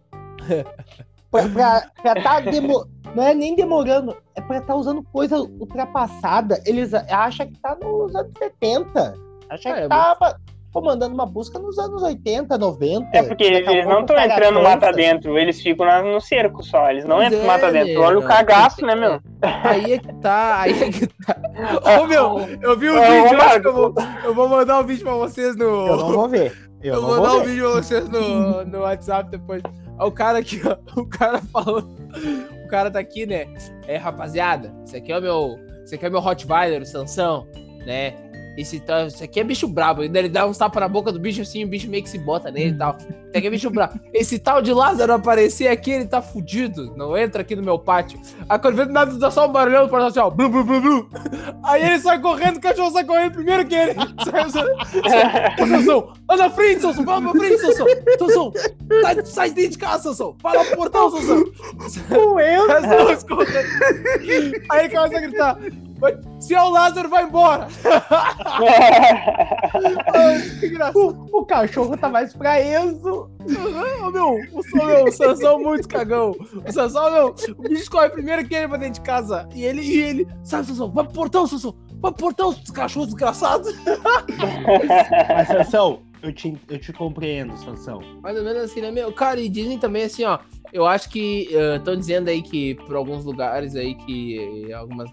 Pra, pra, pra tá demo... Não é nem demorando, é pra estar tá usando coisa ultrapassada. Eles acham que tá nos anos 70. Acham é, que tava mas... comandando uma busca nos anos 80, 90. É porque eles não estão entrando mata dentro, eles ficam lá no cerco só. Eles não entram é, mata dentro. Olha o cagaço, né, meu? Aí é que tá, aí é que tá. Ô, meu, eu vi o um vídeo, eu, eu, vou, eu vou mandar um vídeo pra vocês no. Eu não vou ver. Eu, eu vou mandar um vídeo pra vocês no, no WhatsApp depois. O cara aqui, ó, o cara falou. O cara tá aqui, né? É, rapaziada, esse aqui é o meu. Esse aqui é o meu Rottweiler, o Sansão, né? Esse, tá, esse aqui é bicho brabo. Ele dá uns tapas na boca do bicho assim, o bicho meio que se bota nele e tal. Tem que bicho bravo. Esse tal de Lázaro aparecer aqui, ele tá fudido. Não entra aqui no meu pátio. Aí quando vê nada, dá só um barulhão do assim, ó. Blu, blu, blu, blu. Aí ele sai correndo, o cachorro sai correndo primeiro que ele. Sansão, anda na frente, Sansão. Fala pra frente, Sansão. Sansão, sai, sai dentro de casa, Sansão. Fala pro portão, Sansão. Com eu? Aí ele começa a gritar. Se é o Lázaro, vai embora! que engraçado. O, o, cachorro tá mais pra Enzo. Uhum, meu, o, meu, o Sansão é muito cagão. O Sansão, meu, o bicho corre primeiro que ele pra dentro de casa. E ele, e ele, sabe, Sansão, vai pro portão, Sansão. Vai pro portão, cachorro desgraçado. Mas, Sansão, eu te, eu te compreendo, Sansão. Mais ou menos assim, né, meu? Cara, e dizem também assim, ó. Eu acho que estão uh, dizendo aí que por alguns lugares aí que algumas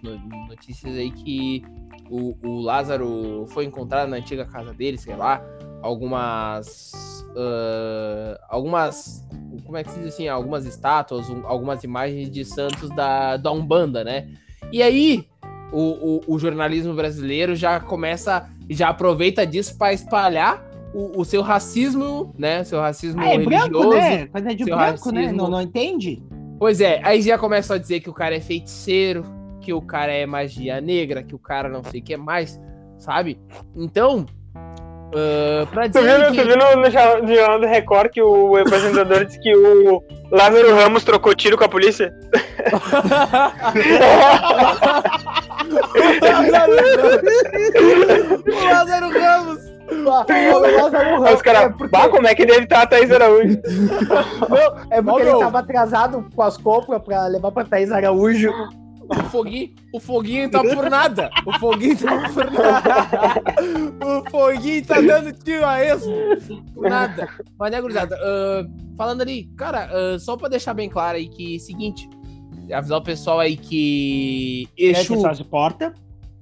notícias aí que o, o Lázaro foi encontrado na antiga casa dele, sei lá, algumas uh, algumas como é que se diz assim, algumas estátuas, um, algumas imagens de santos da, da Umbanda, né? E aí o, o, o jornalismo brasileiro já começa, já aproveita disso para espalhar o, o, seu racismo, né? Seu racismo ah, é religioso. Branco, né? Coisa de branco, racismo... né? Não, não entende? Pois é, aí já começa a dizer que o cara é feiticeiro, que o cara é magia negra, que o cara não sei o que mais, sabe? Então, uh, pra dizer. Tu viu, que... tu viu no, no Jornal do Record que o apresentador disse que o Lázaro Ramos trocou tiro com a polícia? o Lázaro Ramos os caras, é porque... como é que deve estar a Thaís Araújo? Não, é porque ele tava atrasado com as compras pra levar pra Thaís Araújo. O foguinho, o foguinho tá por nada. O foguinho tá por nada. O foguinho tá dando tiro a isso. Por nada. Mas né, gurizada, uh, falando ali, cara, uh, só pra deixar bem claro aí que, seguinte, avisar o pessoal aí que Exu... É porta.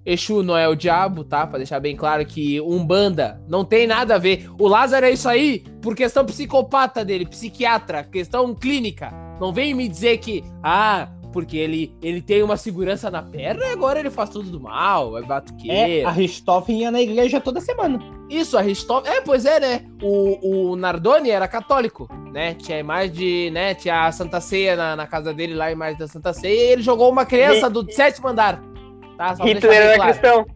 Exu não é o diabo, tá? Pra deixar bem claro que Umbanda não tem nada a ver. O Lázaro é isso aí por questão psicopata dele, psiquiatra, questão clínica. Não vem me dizer que, ah, porque ele, ele tem uma segurança na perna e agora ele faz tudo do mal, é batuqueiro. É, a Richthofen ia na igreja toda semana. Isso, a Richthofen... É, pois é, né? O, o Nardoni era católico, né? Tinha a imagem de... né? Tinha a Santa Ceia na, na casa dele lá, a imagem da Santa Ceia, e ele jogou uma criança e... do sétimo andar. Tá? Hitler era claro. cristão.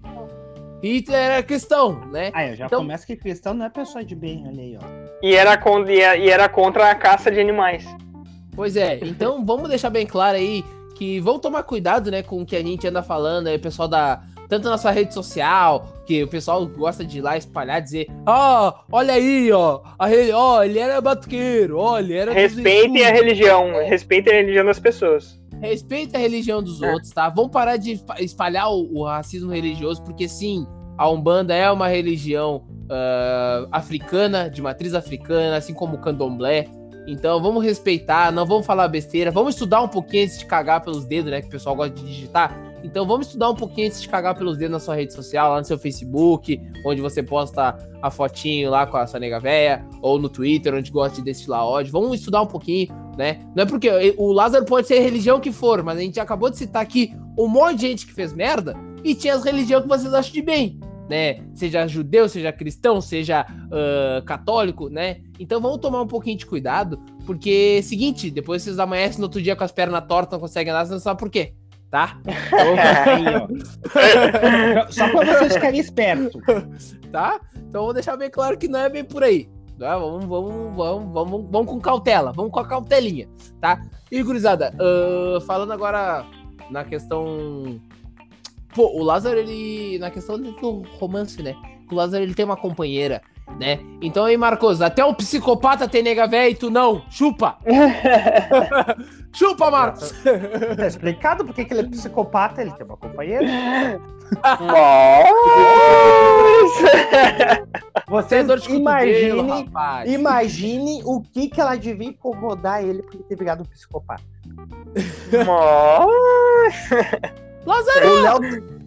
Hitler era cristão, né? Ah, já então... começa que cristão não é pessoa de bem, olha aí, ó. E era, con e era contra a caça de animais. Pois é, então vamos deixar bem claro aí que vamos tomar cuidado, né, com o que a gente anda falando aí, o pessoal da tanto na sua rede social, que o pessoal gosta de ir lá espalhar, dizer, ó, oh, olha aí, ó, a ó, oh, ele era batuqueiro, ó, oh, ele era Respeitem a religião, respeitem a religião das pessoas. Respeita a religião dos é. outros, tá? Vamos parar de espalhar o, o, racismo religioso, porque sim, a Umbanda é uma religião uh, africana, de matriz africana, assim como o candomblé. Então vamos respeitar, não vamos falar besteira, vamos estudar um pouquinho antes de cagar pelos dedos, né? Que o pessoal gosta de digitar. Então vamos estudar um pouquinho antes de cagar pelos dedos na sua rede social, lá no seu Facebook, onde você posta a fotinho lá com a sua nega véia, ou no Twitter, onde gosta de destilar ódio. Vamos estudar um pouquinho, né? Não é porque o Lázaro pode ser a religião que for, mas a gente acabou de citar aqui um monte de gente que fez merda e tinha as religiões que vocês acham de bem, né? Seja judeu, seja cristão, seja uh, católico, né? Então vamos tomar um pouquinho de cuidado, porque seguinte, depois vocês amanhecem no outro dia com as pernas tortas, não conseguem andar, você não sabe por quê tá? Só pra vocês ficarem espertos. Tá? Então vou deixar bem claro que não é bem por aí. Tá? Vamos, vamos, vamos, vamos, vamos com cautela, vamos com a cautelinha, tá? E, gurizada, uh, falando agora na questão. Pô, o Lázaro, ele. Na questão do romance, né? O Lázaro ele tem uma companheira né? Então aí, Marcos, até o psicopata tem nega véia e tu não. Chupa! Chupa, Marcos! Tá explicado por que ele é psicopata, ele tem uma companheira. Vocês imaginem, imagine o que, que ela devia incomodar ele por ele ter virado um psicopata. Lázaro!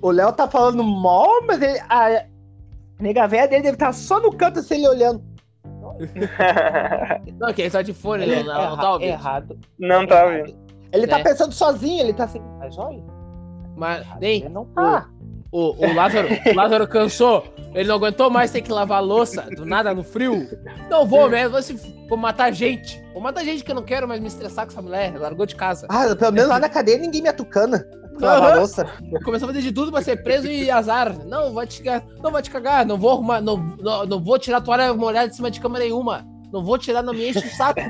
O Léo tá falando mó, mas ele, a, nega velha dele deve estar só no canto assim, ele olhando. não, que ele só de fone, ele não, não, não tá ouvindo. Errado. Não tá ouvindo. Ele tá é. tá pensando sozinho, ele tá assim, mas olha. Mas, nem. Não tá. o, o, Lázaro, o Lázaro cansou. Ele não aguentou mais ter que lavar louça do nada no frio. Não vou mesmo, vou, se, vou matar gente. Vou matar gente que eu não quero mais me estressar com essa mulher. Largou de casa. Ah, pelo menos lá na cadeia ninguém me atucana. Lavar uhum. louça. Começou a fazer de tudo pra ser preso e azar. Não, vai te cagar. Não vai te cagar. Não vou arrumar. Não, não, não vou tirar a toalha molhada de cima de cama nenhuma. Não vou tirar, não me enche o saco.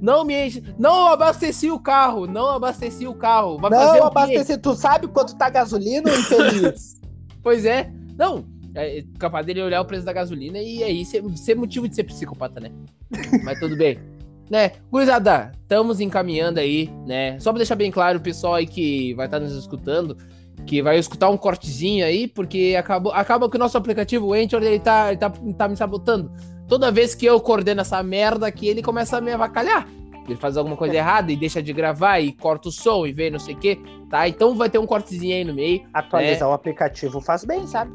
Não me enche. Não abasteci o carro. Não abasteci o carro. Vai não abasteci. Tu sabe quanto tá gasolina, infeliz? pois é. Não. É, é capaz dele olhar o preço da gasolina e aí ser, ser motivo de ser psicopata, né? Mas tudo bem. Né, gurizada, estamos encaminhando aí, né? Só pra deixar bem claro, o pessoal aí que vai estar tá nos escutando, que vai escutar um cortezinho aí, porque acabou, acaba que o nosso aplicativo, o Anchor, ele tá, ele tá, tá me sabotando. Toda vez que eu coordeno essa merda aqui, ele começa a me avacalhar. Ele faz alguma coisa errada e deixa de gravar e corta o som e vê não sei o que, tá? Então vai ter um cortezinho aí no meio. Atualizar né? o aplicativo faz bem, sabe?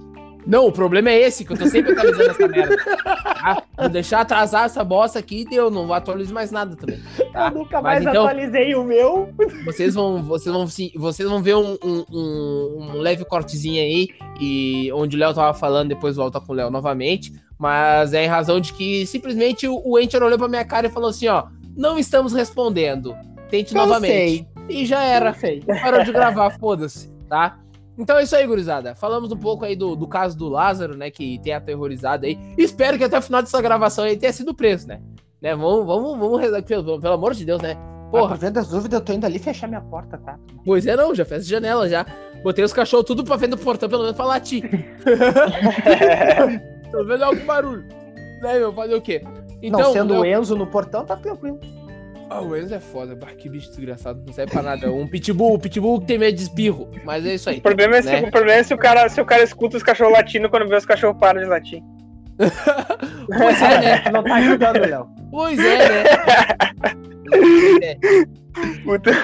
Não, o problema é esse, que eu tô sempre atualizando essa merda. Tá? Vou deixar atrasar essa bosta aqui e deu, não atualizo mais nada também. Tá? Eu nunca mais Mas, então, atualizei o meu. Vocês vão, vocês vão, vocês vão ver um, um, um, leve cortezinho aí, e onde o Léo tava falando, depois volta com o Léo novamente. Mas é em razão de que simplesmente o, o Enter olhou pra minha cara e falou assim: ó, não estamos respondendo. Tente eu novamente. E já era. Parou de gravar, foda-se, tá? Então é isso aí, gurizada. Falamos um pouco aí do, do caso do Lázaro, né? Que tem aterrorizado aí. Espero que até o final dessa gravação aí tenha sido preso, né? né? Vamos, vamos, vamos rezar, pelo, pelo amor de Deus, né? Porra. Por das dúvidas, eu tô indo ali fechar minha porta, tá? Pois é, não, já fez janela já. Botei os cachorros tudo pra frente do portão, pelo menos pra latir. Tô vendo algum barulho. Né, meu? Fazer o quê? Então, não, sendo o Enzo no portão, tá tranquilo. Ah, o Enzo é foda, que bicho desgraçado, não serve pra nada. Um pitbull, um pitbull que tem medo de espirro, mas é isso aí. O problema é, né? se, o problema é se, o cara, se o cara escuta os cachorros latindo quando vê os cachorros param de latir. pois é, né? Não tá ajudando, Léo. Pois é, né? é.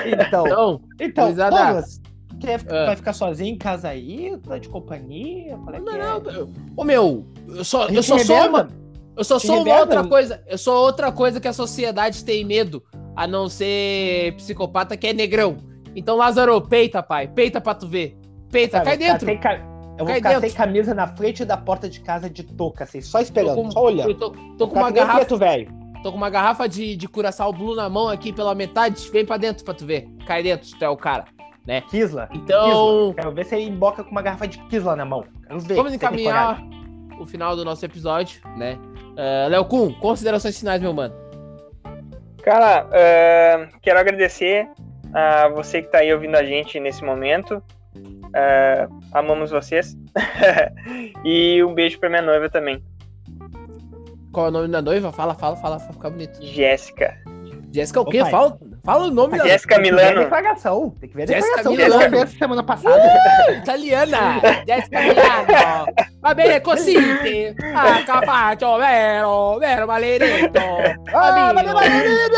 Então, então, então Douglas, quer, ah. vai ficar sozinho em casa aí? Tá de companhia? É não, é? não, ô meu, eu só, eu só sou uma. Eu só sou uma outra coisa. Eu sou outra coisa que a sociedade tem medo, a não ser psicopata, que é negrão. Então, Lázaro, peita, pai. Peita pra tu ver. Peita, cai dentro. Ca... Eu vou cai ficar dentro. sem camisa na frente da porta de casa de touca, assim, só esperando, com, só olhando. tô, tô com uma garrafa. Preto, velho. Tô com uma garrafa de, de curaçao blue na mão aqui pela metade. Vem pra dentro pra tu ver. Cai dentro, tu é o cara. Né? Kisla. Então. Kisla. Quero ver se ele emboca com uma garrafa de Kisla na mão. Quero ver. Vamos encaminhar o final do nosso episódio, né? Uh, Léo Kuhn, considerações finais, meu mano. Cara, uh, quero agradecer a você que está aí ouvindo a gente nesse momento. Uh, amamos vocês. e um beijo para minha noiva também. Qual é o nome da noiva? Fala, fala, fala, pra ficar bonito. Jéssica. Jéssica o quê? Fala, fala o nome da Jéssica Milano. Tem que ver a Tem que ver a declaração. Jéssica Milano. semana passada. Italiana. Jéssica Milano. Va bene così. Ah, capace, vero, vero, maledetto. Ah, maledetto.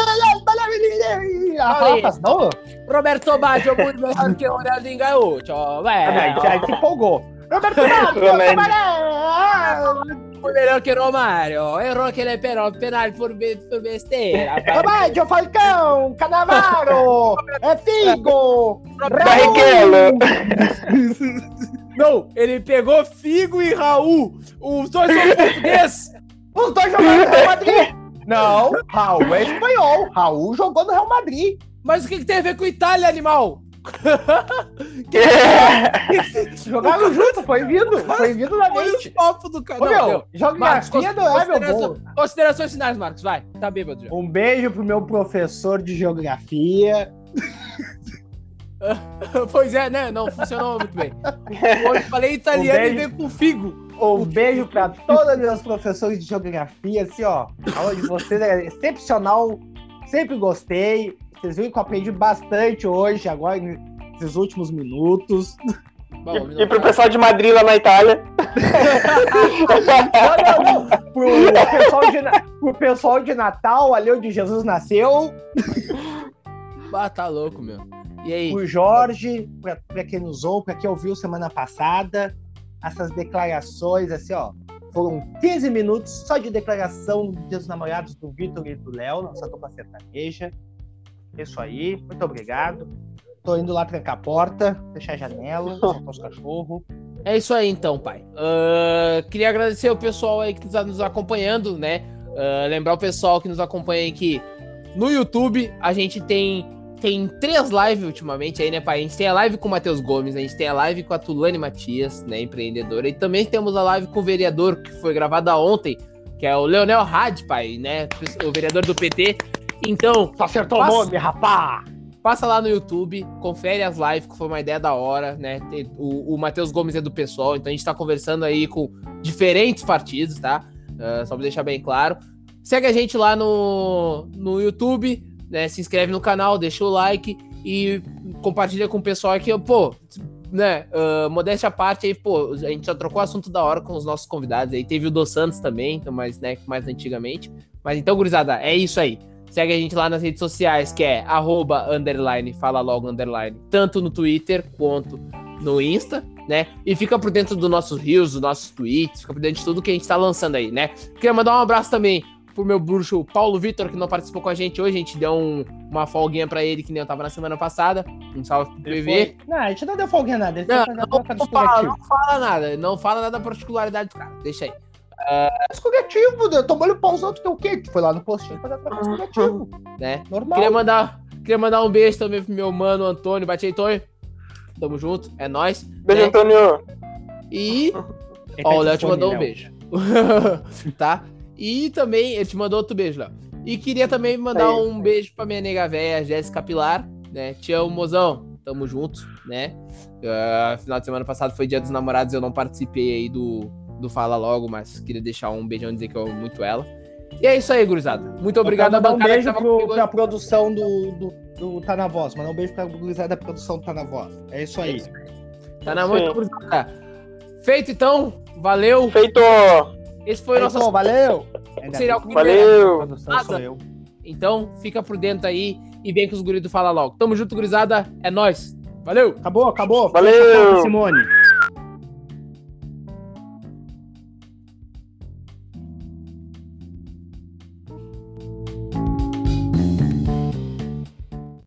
Roberto Baggio, pure campione al Gaucho. Vero. Já se empolgou. Roberto Baggio, o melhor que Romário. Errou aquele penal por, por besteira. Romário, Falcão, Canavaro, é Figo, Barrichello. Não, ele pegou Figo e Raul. Os dois são portugueses. Os dois jogaram no Real Madrid. Não, Raul é espanhol. Raul jogou no Real Madrid. Mas o que, que tem a ver com Itália, animal? Jogaram junto, foi vindo, foi vindo na mente. Foi do cara. Ô, meu, geografia não é meu bom. Considerações finais, Marcos, vai. Tá bêbado já. Um beijo pro meu professor de geografia. pois é, né? Não funcionou muito bem. Quando falei italiano, um e veio com figo. Um beijo para todos os meus professores de geografia, assim, ó. A aula de vocês é excepcional, sempre gostei. Vocês viram que eu aprendi bastante hoje, agora, nesses últimos minutos. Bom, e, e pro pessoal de Madrid lá na Itália. não, não, pro, pessoal de, pro pessoal de Natal, ali onde Jesus nasceu. Ah, tá louco, meu. E aí? O Jorge, pra, pra quem nos ouve, pra quem ouviu semana passada, essas declarações, assim, ó. Foram 15 minutos só de declaração dos namorados do Vitor e do Léo, nossa dupla sertaneja. Isso aí, muito obrigado. Tô indo lá trancar a porta, fechar a janela, soltar os cachorros. É isso aí então, pai. Uh, queria agradecer o pessoal aí que está nos acompanhando, né? Uh, lembrar o pessoal que nos acompanha aí que no YouTube a gente tem tem três lives ultimamente aí, né, pai? A gente tem a live com o Matheus Gomes, a gente tem a live com a Tulane Matias, né, empreendedora, e também temos a live com o vereador, que foi gravada ontem, que é o Leonel Had, pai, né, o vereador do PT. Então... Acertou passa, o nome, rapá! Passa lá no YouTube, confere as lives, que foi uma ideia da hora, né? O, o Matheus Gomes é do pessoal, então a gente tá conversando aí com diferentes partidos, tá? Uh, só pra deixar bem claro. Segue a gente lá no, no YouTube, né? Se inscreve no canal, deixa o like e compartilha com o pessoal aqui, pô, né? Uh, modéstia à parte aí, pô, a gente já trocou assunto da hora com os nossos convidados aí. Teve o Dos Santos também, então, mais, né, mais antigamente. Mas então, gurizada, é isso aí. Segue a gente lá nas redes sociais, que é arroba, underline, fala logo, underline, tanto no Twitter quanto no Insta, né? E fica por dentro dos nossos rios, dos nossos tweets, fica por dentro de tudo que a gente tá lançando aí, né? Queria mandar um abraço também pro meu bruxo Paulo Vitor, que não participou com a gente hoje. A gente deu um, uma folguinha pra ele, que nem eu tava na semana passada. Um salve pro PV. Não, a gente não deu folguinha nada. Ele não, não, não, fala, não fala nada. Não fala nada da particularidade do cara. Deixa aí. Uh... Escorretivo, tomou o pauzão, tu tem o quê? Tu foi lá no postinho fazer trocar escorretivo. Né? Normal. Queria mandar, queria mandar um beijo também pro meu mano Antônio. Bate aí, Tonho. Tamo junto, é nóis. Beijo, né? Antônio. E. Ó, o Léo te mandou um beijo. tá? E também, ele te mandou outro beijo, Léo. E queria também mandar aí, um aí. beijo pra minha nega véia, Jéssica Pilar, né? Te amo, mozão. Tamo junto, né? Uh, final de semana passado foi dia dos namorados, eu não participei aí do, do Fala Logo, mas queria deixar um beijão e dizer que eu amo muito ela. E é isso aí, gurizada. Muito obrigado a bancada. Um beijo pro, pra produção do, do, do Tá Na Voz. Mandar um beijo pra gurizada da produção do Tá Na Voz. É isso aí. É isso. Tá na mão, gurizada. Feito então. Valeu. Feito. Esse foi o nosso. valeu! Serial valeu! Então, fica por dentro aí e vem com os guridos Fala Logo. Tamo junto, gurizada. É nóis. Valeu! Acabou, acabou. Valeu! Simone.